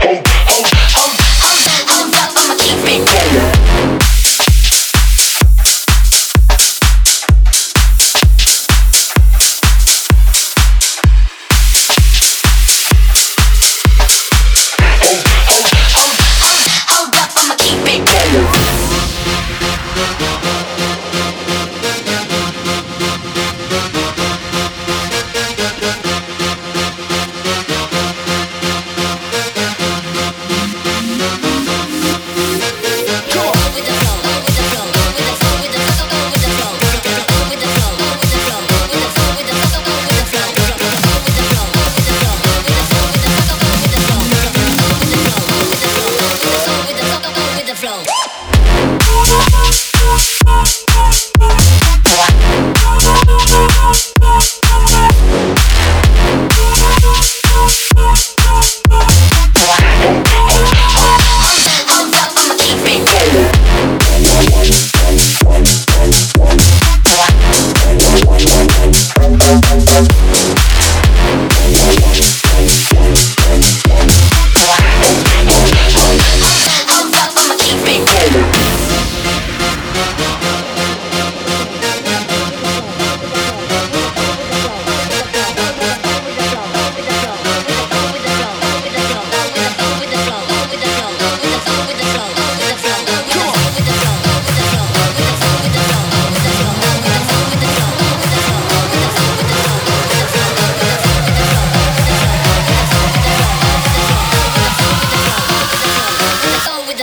Boom.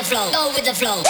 Flow. Go with the flow.